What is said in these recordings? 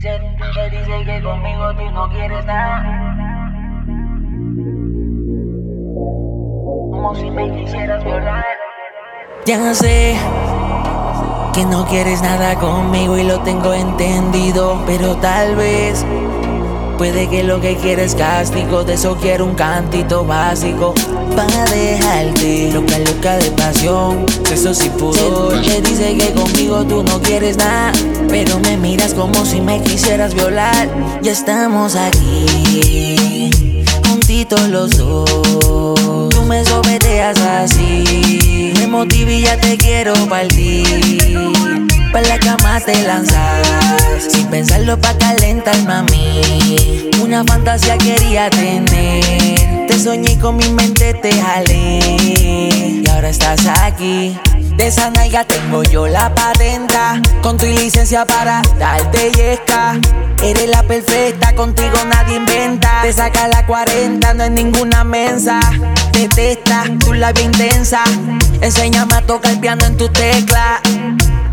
Dice que conmigo tú no quieres nada. Como si me quisieras violar. Ya sé que no quieres nada conmigo y lo tengo entendido, pero tal vez puede que lo que quieres castigo, de eso quiero un cantito básico para dejarte loca de pasión, eso sí pudor. Te dice que conmigo tú no quieres nada, pero me miras como si me quisieras violar. Ya estamos aquí, juntitos los dos. Tú me someteas así, me motiva y ya te quiero partir. Pa' la cama te lanzas, sin pensarlo pa' calentar, mami. Una fantasía quería tener, te soñé y con mi mente te jalé. Aquí. De esa nalga tengo yo la patenta Con tu licencia para darte yesca. Eres la perfecta, contigo nadie inventa. Te saca la 40, no es ninguna mensa. Te testa, tu labia intensa. Enséñame a tocar el piano en tu tecla.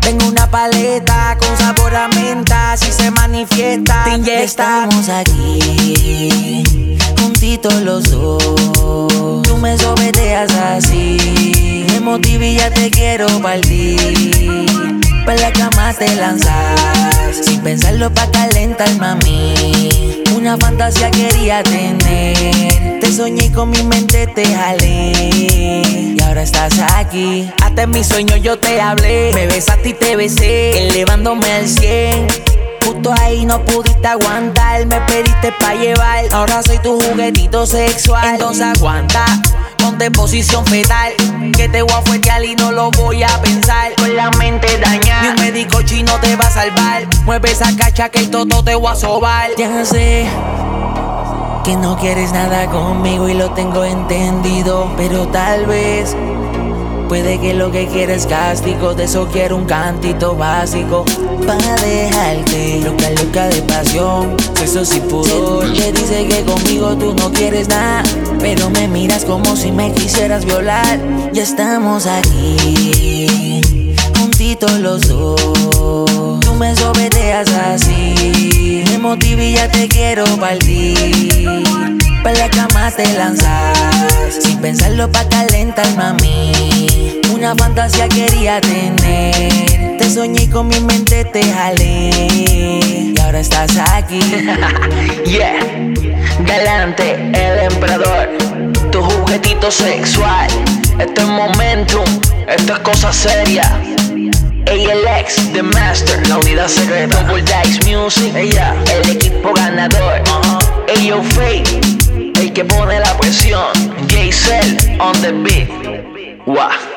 Tengo una paleta con sabor a menta, si se manifiesta, te inyecta. Estamos aquí, juntitos los dos. Tú me someteas así, motiva y ya te quiero partir. Pa' la cama te lanzas, sin pensarlo pa' calentar, mami. Una fantasía quería tener, te soñé y con mi mente te jalé. Y ahora estás aquí, hasta en mis sueños yo te hablé. Me besaste y te besé, elevándome al 100. Justo ahí no pudiste aguantar, me pediste pa' llevar. Ahora soy tu juguetito sexual, entonces aguanta. Ponte posición fetal, que te voy a fuetear y no lo voy a pensar. Con la mente dañada. Ni un médico chino te va a salvar. Mueve esa cacha que el toto te voy a sobar. Ya sé que no quieres nada conmigo y lo tengo entendido, pero tal vez puede que lo que quieres castigo, de eso quiero un cantito básico para dejarte loca, loca de pasión, eso sí pudor. Te dice que conmigo tú no quieres nada, pero me miras como si me quisieras violar. Ya estamos aquí, juntitos los dos. Tú me someteas así, me y ya te quiero partir. Pa' la cama te lanzas, sin pensarlo pa' calentar, mami. Una quería tener, te soñé con mi mente te jalé. Y ahora estás aquí. Yeah, galante, el emperador, tu juguetito sexual. Esto es momentum, esto es cosa seria. ALX, The Master, la unidad secreta. Double Dice Music, ella, el equipo ganador. Ayo Fate, el que pone la presión. J-Cell on the beat. Wow.